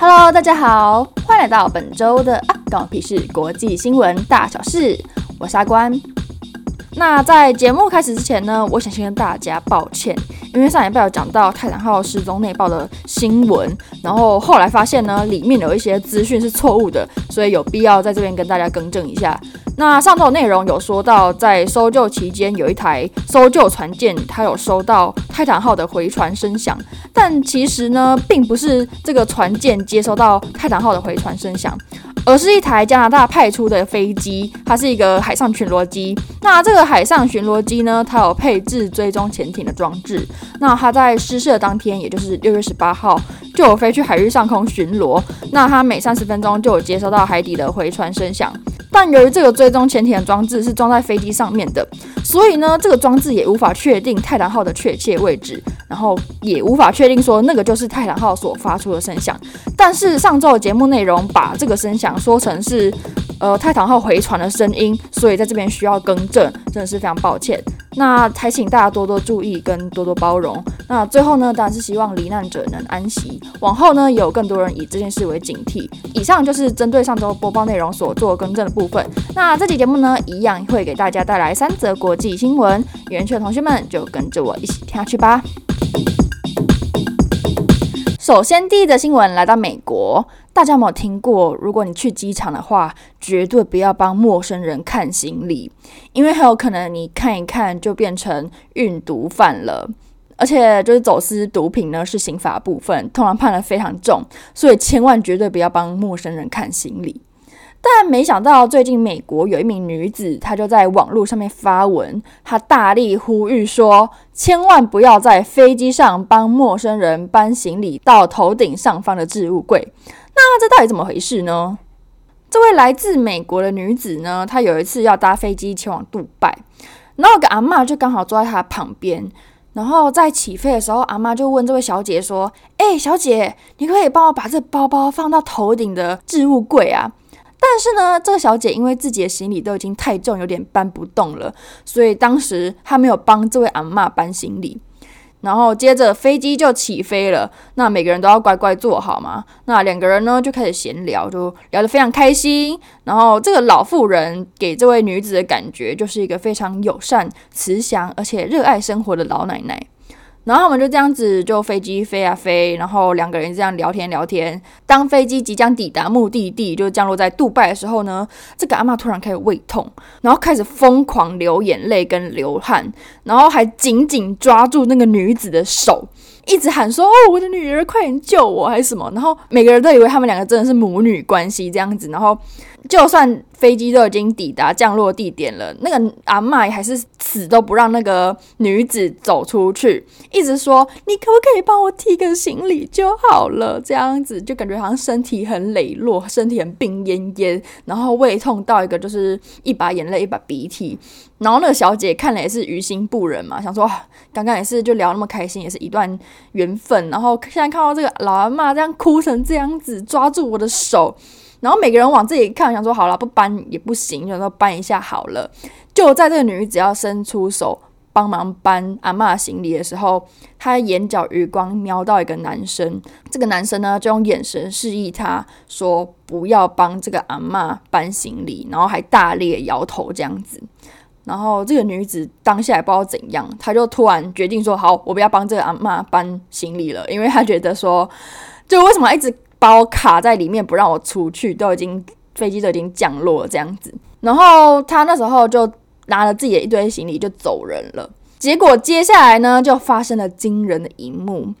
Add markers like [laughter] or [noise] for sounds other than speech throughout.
Hello，大家好，欢迎来到本周的啊，关我屁事国际新闻大小事，我是阿关。那在节目开始之前呢，我想先跟大家抱歉，因为上礼拜有讲到泰坦号失踪内爆的新闻，然后后来发现呢，里面有一些资讯是错误的，所以有必要在这边跟大家更正一下。那上周内容有说到，在搜救期间，有一台搜救船舰，它有收到泰坦号的回传声响，但其实呢，并不是这个船舰接收到泰坦号的回传声响。而是一台加拿大派出的飞机，它是一个海上巡逻机。那这个海上巡逻机呢，它有配置追踪潜艇的装置。那它在失事的当天，也就是六月十八号，就有飞去海域上空巡逻。那它每三十分钟就有接收到海底的回传声响。但由于这个追踪潜艇的装置是装在飞机上面的，所以呢，这个装置也无法确定泰坦号的确切位置，然后也无法确定说那个就是泰坦号所发出的声响。但是上周的节目内容把这个声响。说成是，呃，泰坦号回传的声音，所以在这边需要更正，真的是非常抱歉。那还请大家多多注意跟多多包容。那最后呢，当然是希望罹难者能安息。往后呢，有更多人以这件事为警惕。以上就是针对上周播报内容所做更正的部分。那这期节目呢，一样会给大家带来三则国际新闻。圆圈的同学们就跟着我一起听下去吧。首先，第一则新闻来到美国。大家有没有听过？如果你去机场的话，绝对不要帮陌生人看行李，因为很有可能你看一看就变成运毒犯了。而且，就是走私毒品呢，是刑法部分，通常判的非常重，所以千万绝对不要帮陌生人看行李。但没想到，最近美国有一名女子，她就在网络上面发文，她大力呼吁说，千万不要在飞机上帮陌生人搬行李到头顶上方的置物柜。那这到底怎么回事呢？这位来自美国的女子呢，她有一次要搭飞机前往杜拜，然后有个阿嬷就刚好坐在她旁边，然后在起飞的时候，阿嬷就问这位小姐说：“哎，小姐，你可以帮我把这包包放到头顶的置物柜啊？”但是呢，这个小姐因为自己的行李都已经太重，有点搬不动了，所以当时她没有帮这位阿嬷搬行李。然后接着飞机就起飞了，那每个人都要乖乖坐好嘛。那两个人呢就开始闲聊，就聊得非常开心。然后这个老妇人给这位女子的感觉就是一个非常友善、慈祥而且热爱生活的老奶奶。然后我们就这样子，就飞机飞啊飞，然后两个人这样聊天聊天。当飞机即将抵达目的地，就降落在杜拜的时候呢，这个阿嬷突然开始胃痛，然后开始疯狂流眼泪跟流汗，然后还紧紧抓住那个女子的手，一直喊说：“哦，我的女儿，快点救我，还是什么？”然后每个人都以为他们两个真的是母女关系这样子，然后。就算飞机都已经抵达降落地点了，那个阿嬷还是死都不让那个女子走出去，一直说：“你可不可以帮我提个行李就好了？”这样子就感觉好像身体很羸弱，身体很病恹恹，然后胃痛到一个就是一把眼泪一把鼻涕。然后那个小姐看了也是于心不忍嘛，想说刚刚也是就聊那么开心，也是一段缘分。然后现在看到这个老阿嬷这样哭成这样子，抓住我的手。然后每个人往自己看，想说好了，不搬也不行，就说搬一下好了。就在这个女子要伸出手帮忙搬阿嬷行李的时候，她眼角余光瞄到一个男生，这个男生呢就用眼神示意她说不要帮这个阿嬷搬行李，然后还大力摇头这样子。然后这个女子当下也不知道怎样，她就突然决定说好，我不要帮这个阿嬷搬行李了，因为她觉得说，就为什么一直。把我卡在里面不让我出去，都已经飞机都已经降落了这样子，然后他那时候就拿了自己的一堆行李就走人了。结果接下来呢，就发生了惊人的一幕。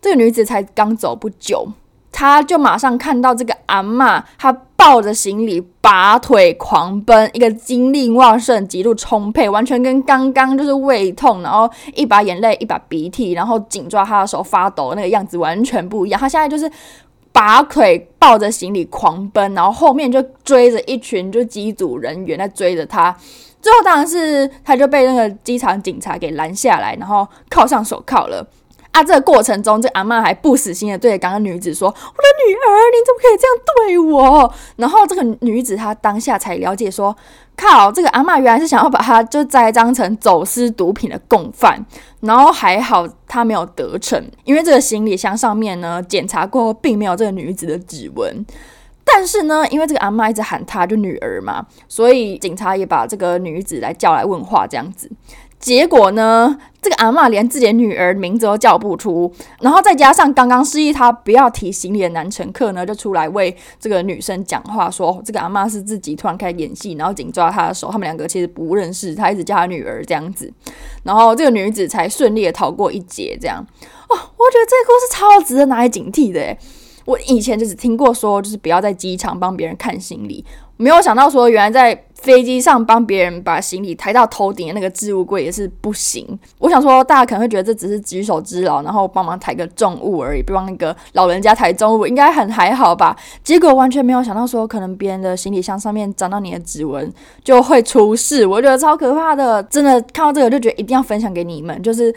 这个女子才刚走不久，她就马上看到这个阿嬷，她抱着行李拔腿狂奔，一个精力旺盛、极度充沛，完全跟刚刚就是胃痛，然后一把眼泪一把鼻涕，然后紧抓她的手发抖那个样子完全不一样。她现在就是。拔腿抱着行李狂奔，然后后面就追着一群就机组人员在追着他，最后当然是他就被那个机场警察给拦下来，然后铐上手铐了。啊，这个过程中，这阿嬷还不死心的对着刚刚女子说：“我的女儿，你怎么可以这样对我？”然后这个女子她当下才了解说，靠，这个阿嬷原来是想要把他就栽赃成走私毒品的共犯，然后还好他没有得逞，因为这个行李箱上面呢，检查过后并没有这个女子的指纹。但是呢，因为这个阿嬷一直喊她就女儿嘛，所以警察也把这个女子来叫来问话，这样子。结果呢，这个阿嬷连自己的女儿名字都叫不出，然后再加上刚刚示意她不要提行李的男乘客呢，就出来为这个女生讲话，说这个阿嬷是自己突然开始演戏，然后紧抓她的手，他们两个其实不认识，她一直叫她女儿这样子，然后这个女子才顺利的逃过一劫。这样，哦，我觉得这个故事超值得拿来警惕的诶。我以前就只听过说，就是不要在机场帮别人看行李，没有想到说原来在飞机上帮别人把行李抬到头顶的那个置物柜也是不行。我想说，大家可能会觉得这只是举手之劳，然后帮忙抬个重物而已，不帮那个老人家抬重物，应该很还好吧？结果完全没有想到说，可能别人的行李箱上面沾到你的指纹就会出事，我觉得超可怕的。真的看到这个就觉得一定要分享给你们，就是。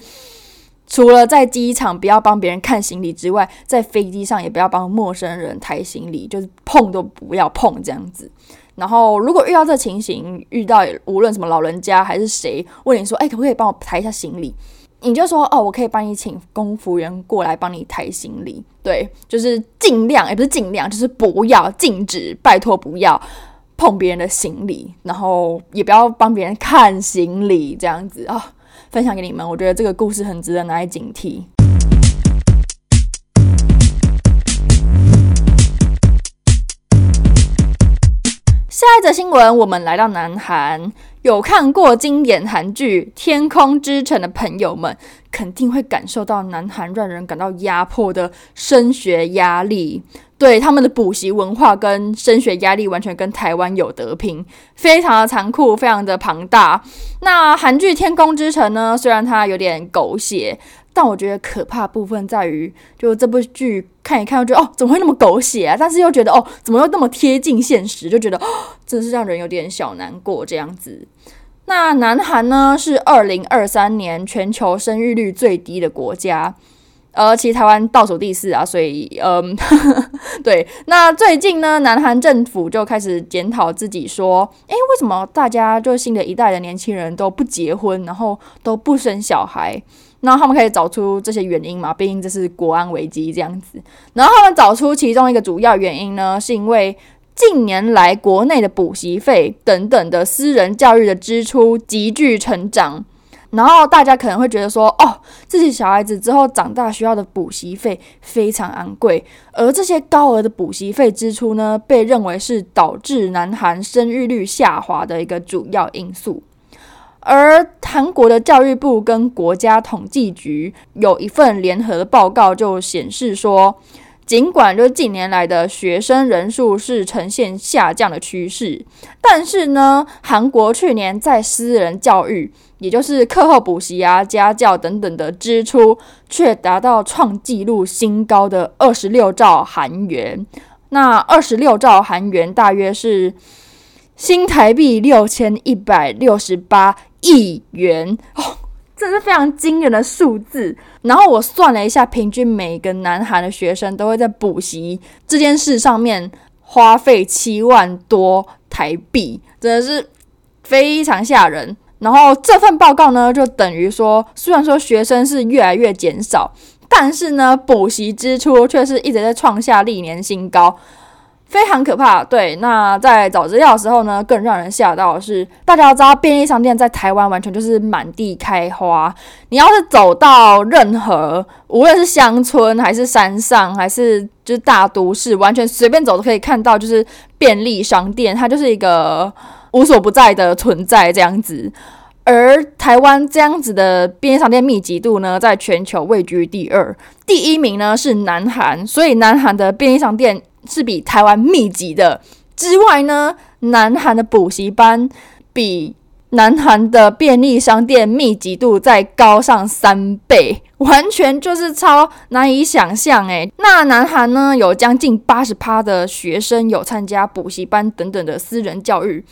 除了在机场不要帮别人看行李之外，在飞机上也不要帮陌生人抬行李，就是碰都不要碰这样子。然后如果遇到这情形，遇到无论什么老人家还是谁问你说，哎，可不可以帮我抬一下行李？你就说，哦，我可以帮你请空服员过来帮你抬行李。对，就是尽量，也不是尽量，就是不要禁止，拜托不要碰别人的行李，然后也不要帮别人看行李，这样子啊。分享给你们，我觉得这个故事很值得拿来警惕。下一则新闻，我们来到南韩。有看过经典韩剧《天空之城》的朋友们，肯定会感受到南韩让人感到压迫的升学压力。对，他们的补习文化跟升学压力完全跟台湾有得拼，非常的残酷，非常的庞大。那韩剧《天空之城》呢？虽然它有点狗血，但我觉得可怕部分在于，就这部剧看一看，就觉得哦，怎么会那么狗血啊？但是又觉得哦，怎么又那么贴近现实？就觉得哦，真是让人有点小难过这样子。那南韩呢，是二零二三年全球生育率最低的国家。呃，其实台湾倒数第四啊，所以，嗯，呵 [laughs] 呵对。那最近呢，南韩政府就开始检讨自己，说，诶，为什么大家就新的一代的年轻人都不结婚，然后都不生小孩？然后他们可以找出这些原因嘛？毕竟这是国安危机这样子。然后他们找出其中一个主要原因呢，是因为近年来国内的补习费等等的私人教育的支出急剧成长。然后大家可能会觉得说，哦，自己小孩子之后长大需要的补习费非常昂贵，而这些高额的补习费支出呢，被认为是导致南韩生育率下滑的一个主要因素。而韩国的教育部跟国家统计局有一份联合的报告就显示说，尽管就近年来的学生人数是呈现下降的趋势，但是呢，韩国去年在私人教育，也就是课后补习啊、家教等等的支出，却达到创纪录新高的二十六兆韩元。那二十六兆韩元大约是新台币六千一百六十八亿元哦。这是非常惊人的数字。然后我算了一下，平均每个南韩的学生都会在补习这件事上面花费七万多台币，真的是非常吓人。然后这份报告呢，就等于说，虽然说学生是越来越减少，但是呢，补习支出却是一直在创下历年新高。非常可怕，对。那在找资料的时候呢，更让人吓到的是，大家要知道，便利商店在台湾完全就是满地开花。你要是走到任何，无论是乡村还是山上，还是就是大都市，完全随便走都可以看到，就是便利商店，它就是一个无所不在的存在这样子。而台湾这样子的便利商店密集度呢，在全球位居第二，第一名呢是南韩，所以南韩的便利商店。是比台湾密集的之外呢，南韩的补习班比南韩的便利商店密集度再高上三倍，完全就是超难以想象诶。那南韩呢，有将近八十趴的学生有参加补习班等等的私人教育，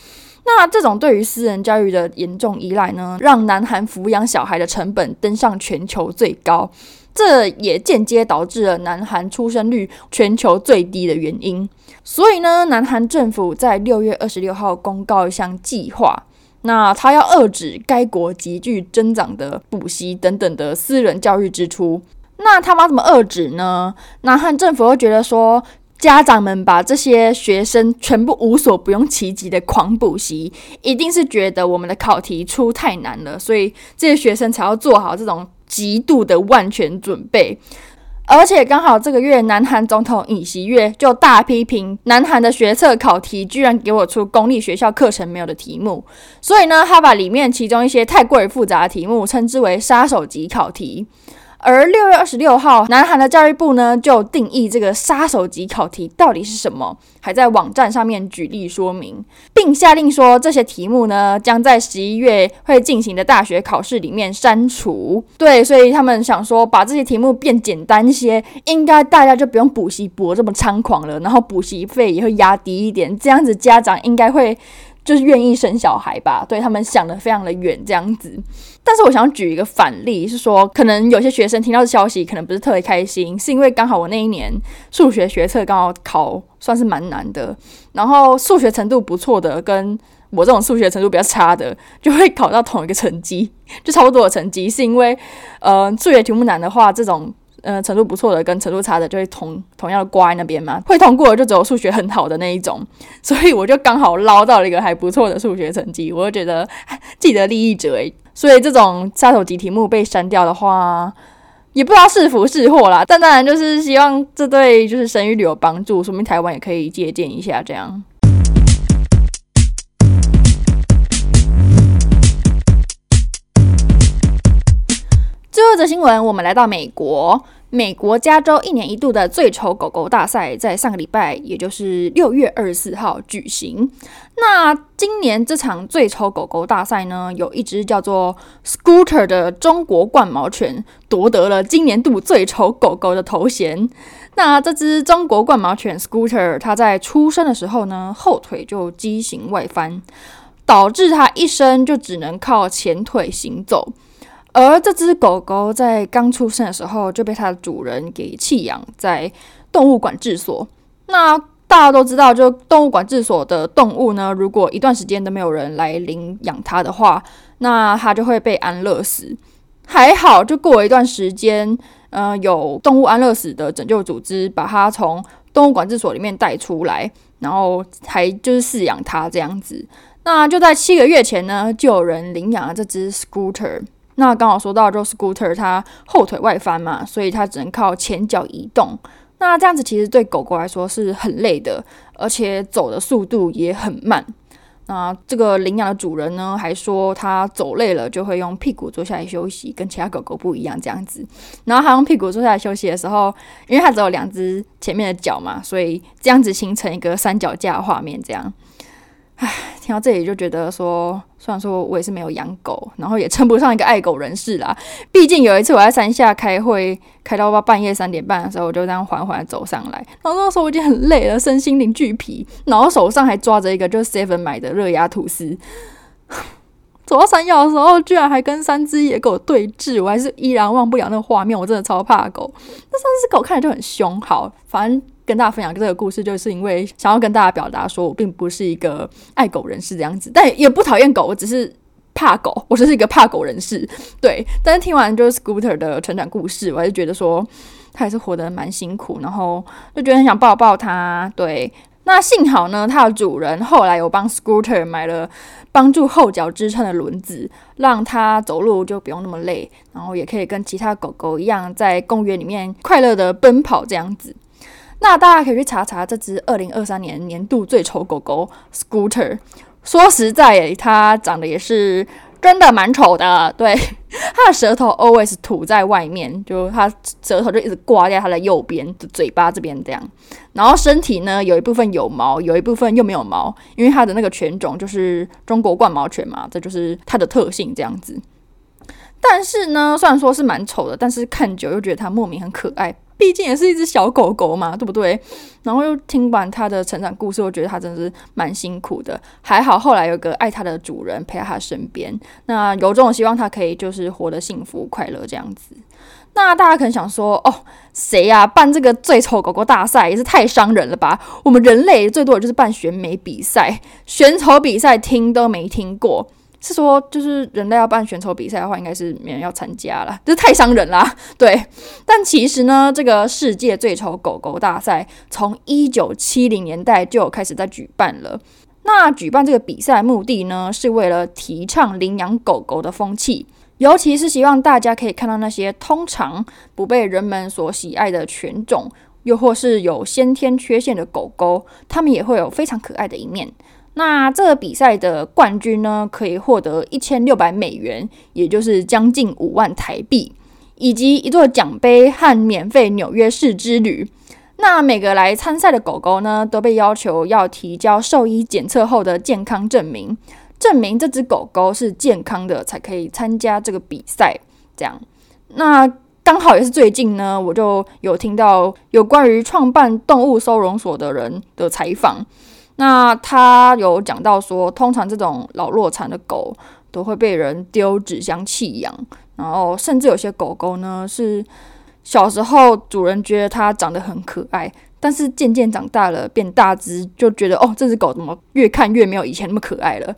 那这种对于私人教育的严重依赖呢，让南韩抚养小孩的成本登上全球最高。这也间接导致了南韩出生率全球最低的原因。所以呢，南韩政府在六月二十六号公告一项计划，那他要遏制该国急剧增长的补习等等的私人教育支出。那他们要怎么遏制呢？南韩政府又觉得说，家长们把这些学生全部无所不用其极的狂补习，一定是觉得我们的考题出太难了，所以这些学生才要做好这种极度的万全准备。而且刚好这个月，南韩总统尹锡悦就大批评南韩的学测考题居然给我出公立学校课程没有的题目，所以呢，他把里面其中一些太过于复杂的题目称之为杀手级考题。而六月二十六号，南韩的教育部呢就定义这个杀手级考题到底是什么，还在网站上面举例说明，并下令说这些题目呢将在十一月会进行的大学考试里面删除。对，所以他们想说把这些题目变简单一些，应该大家就不用补习补这么猖狂了，然后补习费也会压低一点，这样子家长应该会。就是愿意生小孩吧，对，他们想的非常的远这样子。但是我想举一个反例，是说可能有些学生听到的消息可能不是特别开心，是因为刚好我那一年数学学测刚好考算是蛮难的，然后数学程度不错的跟我这种数学程度比较差的就会考到同一个成绩，就差不多的成绩，是因为呃数学题目难的话这种。嗯，程度不错的跟程度差的就会同同样的挂在那边嘛，会通过的就只有数学很好的那一种，[laughs] 所以我就刚好捞到了一个还不错的数学成绩，我就觉得既得利益者诶，所以这种杀手级题目被删掉的话，也不知道是福是祸啦，但当然就是希望这对就是生育率有帮助，说明台湾也可以借鉴一下这样。最后一则新闻，我们来到美国。美国加州一年一度的最丑狗狗大赛在上个礼拜，也就是六月二十四号举行。那今年这场最丑狗狗大赛呢，有一只叫做 Scooter 的中国冠毛犬夺得了今年度最丑狗狗的头衔。那这只中国冠毛犬 Scooter，它在出生的时候呢，后腿就畸形外翻，导致它一生就只能靠前腿行走。而这只狗狗在刚出生的时候就被它的主人给弃养在动物管制所。那大家都知道，就动物管制所的动物呢，如果一段时间都没有人来领养它的话，那它就会被安乐死。还好，就过了一段时间，呃，有动物安乐死的拯救组织把它从动物管制所里面带出来，然后还就是饲养它这样子。那就在七个月前呢，就有人领养了这只 Scooter。那刚好说到，就 Scooter 它后腿外翻嘛，所以它只能靠前脚移动。那这样子其实对狗狗来说是很累的，而且走的速度也很慢。那这个领养的主人呢，还说他走累了就会用屁股坐下来休息，跟其他狗狗不一样这样子。然后他用屁股坐下来休息的时候，因为它只有两只前面的脚嘛，所以这样子形成一个三脚架画面这样。唉，听到这里就觉得说，虽然说我也是没有养狗，然后也称不上一个爱狗人士啦。毕竟有一次我在山下开会，开到半夜三点半的时候，我就这样缓缓走上来，然后那时候我已经很累了，身心灵俱疲，然后手上还抓着一个就是 Seven 买的热压吐司。[laughs] 走到山腰的时候，居然还跟三只野狗对峙，我还是依然忘不了那个画面，我真的超怕狗。那三只狗看起来就很凶，好，反正。跟大家分享这个故事，就是因为想要跟大家表达，说我并不是一个爱狗人士这样子，但也不讨厌狗，我只是怕狗，我就是一个怕狗人士。对，但是听完就是 Scooter 的成长故事，我还是觉得说他还是活得蛮辛苦，然后就觉得很想抱抱他。对，那幸好呢，他的主人后来有帮 Scooter 买了帮助后脚支撑的轮子，让他走路就不用那么累，然后也可以跟其他狗狗一样在公园里面快乐的奔跑这样子。那大家可以去查查这只二零二三年年度最丑狗狗 Scooter。说实在，它长得也是真的蛮丑的。对，[laughs] 它的舌头 always 吐在外面，就它舌头就一直挂在它的右边的嘴巴这边这样。然后身体呢，有一部分有毛，有一部分又没有毛，因为它的那个犬种就是中国冠毛犬嘛，这就是它的特性这样子。但是呢，虽然说是蛮丑的，但是看久又觉得它莫名很可爱。毕竟也是一只小狗狗嘛，对不对？然后又听完它的成长故事，我觉得它真的是蛮辛苦的。还好后来有个爱它的主人陪在它身边，那由衷的希望它可以就是活得幸福快乐这样子。那大家可能想说，哦，谁呀、办这个最丑狗狗大赛也是太伤人了吧？我们人类最多的就是办选美比赛，选丑比赛听都没听过。是说，就是人类要办选丑比赛的话，应该是没人要参加了，这太伤人啦。对，但其实呢，这个世界最丑狗狗大赛从一九七零年代就开始在举办了。那举办这个比赛目的呢，是为了提倡领养狗狗的风气。尤其是希望大家可以看到那些通常不被人们所喜爱的犬种，又或是有先天缺陷的狗狗，它们也会有非常可爱的一面。那这个比赛的冠军呢，可以获得一千六百美元，也就是将近五万台币，以及一座奖杯和免费纽约市之旅。那每个来参赛的狗狗呢，都被要求要提交兽医检测后的健康证明。证明这只狗狗是健康的，才可以参加这个比赛。这样，那刚好也是最近呢，我就有听到有关于创办动物收容所的人的采访。那他有讲到说，通常这种老弱残的狗都会被人丢纸箱弃养，然后甚至有些狗狗呢是小时候主人觉得它长得很可爱。但是渐渐长大了，变大只，就觉得哦，这只狗怎么越看越没有以前那么可爱了。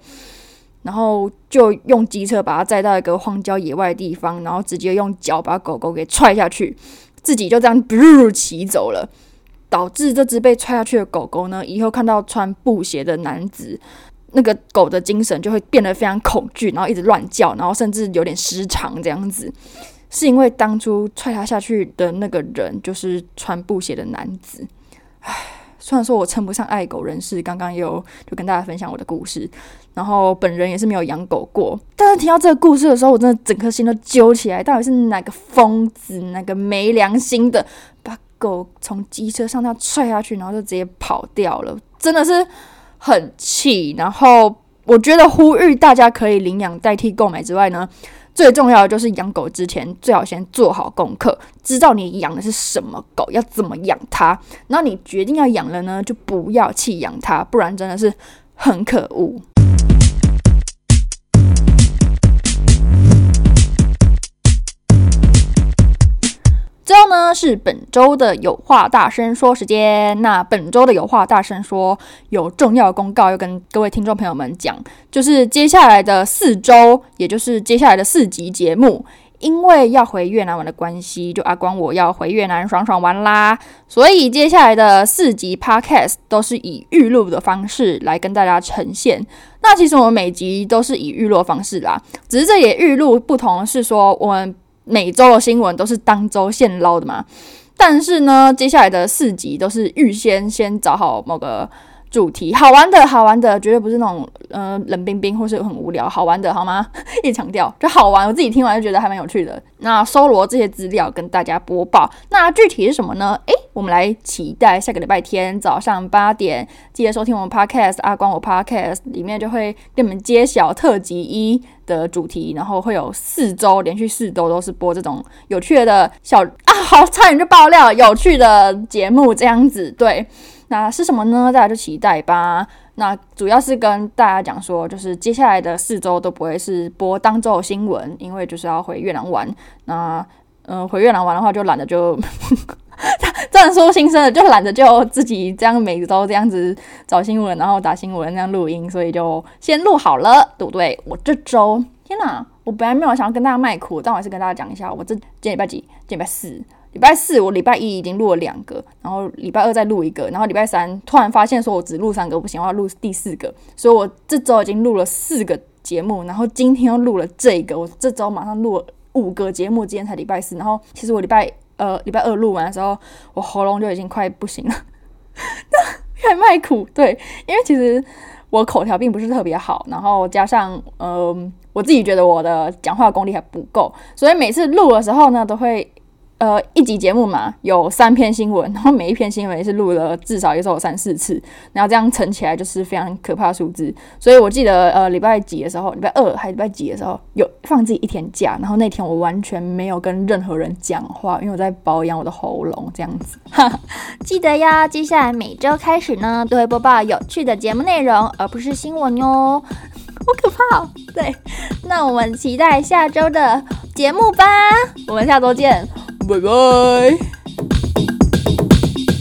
然后就用机车把它载到一个荒郊野外的地方，然后直接用脚把狗狗给踹下去，自己就这样噗骑走了，[laughs] [laughs] 导致这只被踹下去的狗狗呢，以后看到穿布鞋的男子，那个狗的精神就会变得非常恐惧，然后一直乱叫，然后甚至有点失常这样子。是因为当初踹他下去的那个人就是穿布鞋的男子。唉，虽然说我称不上爱狗人士，刚刚也有就跟大家分享我的故事，然后本人也是没有养狗过，但是听到这个故事的时候，我真的整颗心都揪起来。到底是哪个疯子，哪个没良心的，把狗从机车上那踹下去，然后就直接跑掉了，真的是很气。然后我觉得呼吁大家可以领养代替购买之外呢。最重要的就是养狗之前最好先做好功课，知道你养的是什么狗，要怎么养它。然后你决定要养了呢，就不要弃养它，不然真的是很可恶。最后呢，是本周的有话大声说时间。那本周的有话大声说有重要公告要跟各位听众朋友们讲，就是接下来的四周，也就是接下来的四集节目，因为要回越南玩的关系，就阿光我要回越南爽爽玩啦，所以接下来的四集 podcast 都是以预录的方式来跟大家呈现。那其实我们每集都是以预录方式啦，只是这也预录不同，是说我们。每周的新闻都是当周现捞的嘛，但是呢，接下来的四集都是预先先找好某个主题，好玩的，好玩的，绝对不是那种嗯冷冰冰或是很无聊，好玩的，好吗？[laughs] 一强调就好玩，我自己听完就觉得还蛮有趣的。那搜罗这些资料跟大家播报，那具体是什么呢？诶，我们来期待下个礼拜天早上八点，记得收听我们 Podcast 阿光我 Podcast 里面就会给你们揭晓特辑一的主题，然后会有四周连续四周都是播这种有趣的小啊，好差点就爆料有趣的节目这样子，对。那是什么呢？大家就期待吧。那主要是跟大家讲说，就是接下来的四周都不会是播当周新闻，因为就是要回越南玩。那嗯、回越南玩的话，就懒得就，样说心声的，就懒得就自己这样每周这样子找新闻，然后打新闻这样录音，所以就先录好了，对不对？我这周天哪，我本来没有想要跟大家卖苦，但我还是跟大家讲一下，我这今礼拜几？今礼拜四。礼拜四我礼拜一已经录了两个，然后礼拜二再录一个，然后礼拜三突然发现说我只录三个不行，我要录第四个，所以我这周已经录了四个节目，然后今天又录了这个，我这周马上录了五个节目，今天才礼拜四，然后其实我礼拜呃礼拜二录完的时候，我喉咙就已经快不行了，[laughs] 还卖苦，对，因为其实我口条并不是特别好，然后加上嗯、我自己觉得我的讲话功力还不够，所以每次录的时候呢都会。呃，一集节目嘛，有三篇新闻，然后每一篇新闻是录了至少也是有三四次，然后这样乘起来就是非常可怕数字。所以我记得，呃，礼拜几的时候，礼拜二还是礼拜几的时候，有放自己一天假，然后那天我完全没有跟任何人讲话，因为我在保养我的喉咙，这样子。记得呀，接下来每周开始呢，都会播报有趣的节目内容，而不是新闻哟。好可怕！对，那我们期待下周的节目吧，我们下周见。拜拜。